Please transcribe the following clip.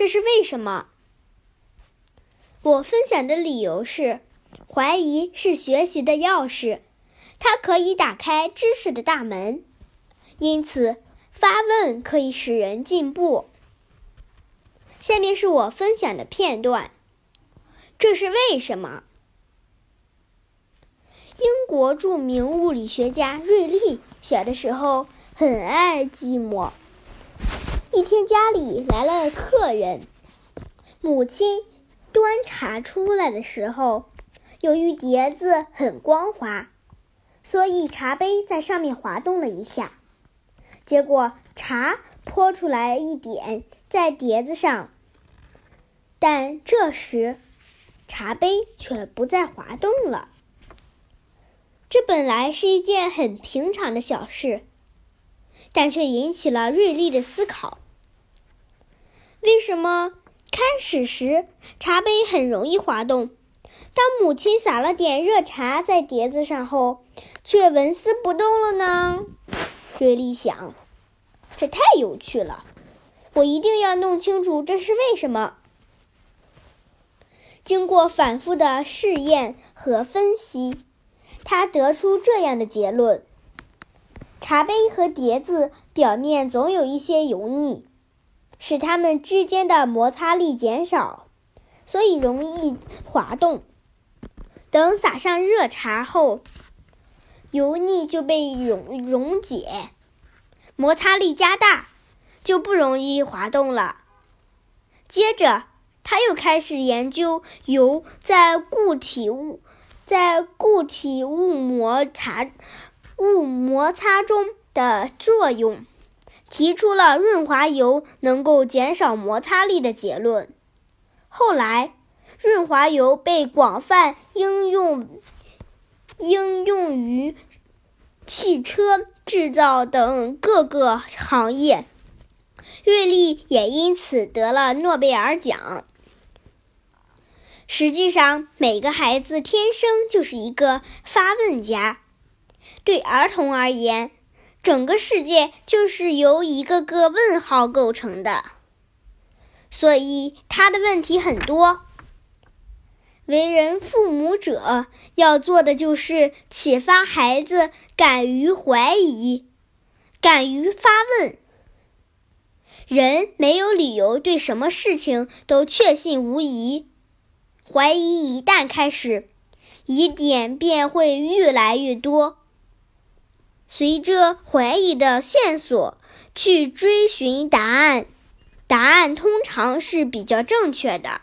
这是为什么？我分享的理由是：怀疑是学习的钥匙，它可以打开知识的大门。因此，发问可以使人进步。下面是我分享的片段。这是为什么？英国著名物理学家瑞利小的时候很爱寂寞。一天，家里来了客人，母亲端茶出来的时候，由于碟子很光滑，所以茶杯在上面滑动了一下，结果茶泼出来一点在碟子上，但这时。茶杯却不再滑动了。这本来是一件很平常的小事，但却引起了锐利的思考。为什么开始时茶杯很容易滑动，当母亲撒了点热茶在碟子上后，却纹丝不动了呢？瑞利想，这太有趣了，我一定要弄清楚这是为什么。经过反复的试验和分析，他得出这样的结论：茶杯和碟子表面总有一些油腻，使它们之间的摩擦力减少，所以容易滑动。等洒上热茶后，油腻就被溶溶解，摩擦力加大，就不容易滑动了。接着。他又开始研究油在固体物在固体物摩擦物摩擦中的作用，提出了润滑油能够减少摩擦力的结论。后来，润滑油被广泛应用应用于汽车制造等各个行业，瑞利也因此得了诺贝尔奖。实际上，每个孩子天生就是一个发问家。对儿童而言，整个世界就是由一个个问号构成的，所以他的问题很多。为人父母者要做的就是启发孩子敢于怀疑，敢于发问。人没有理由对什么事情都确信无疑。怀疑一旦开始，疑点便会越来越多。随着怀疑的线索去追寻答案，答案通常是比较正确的。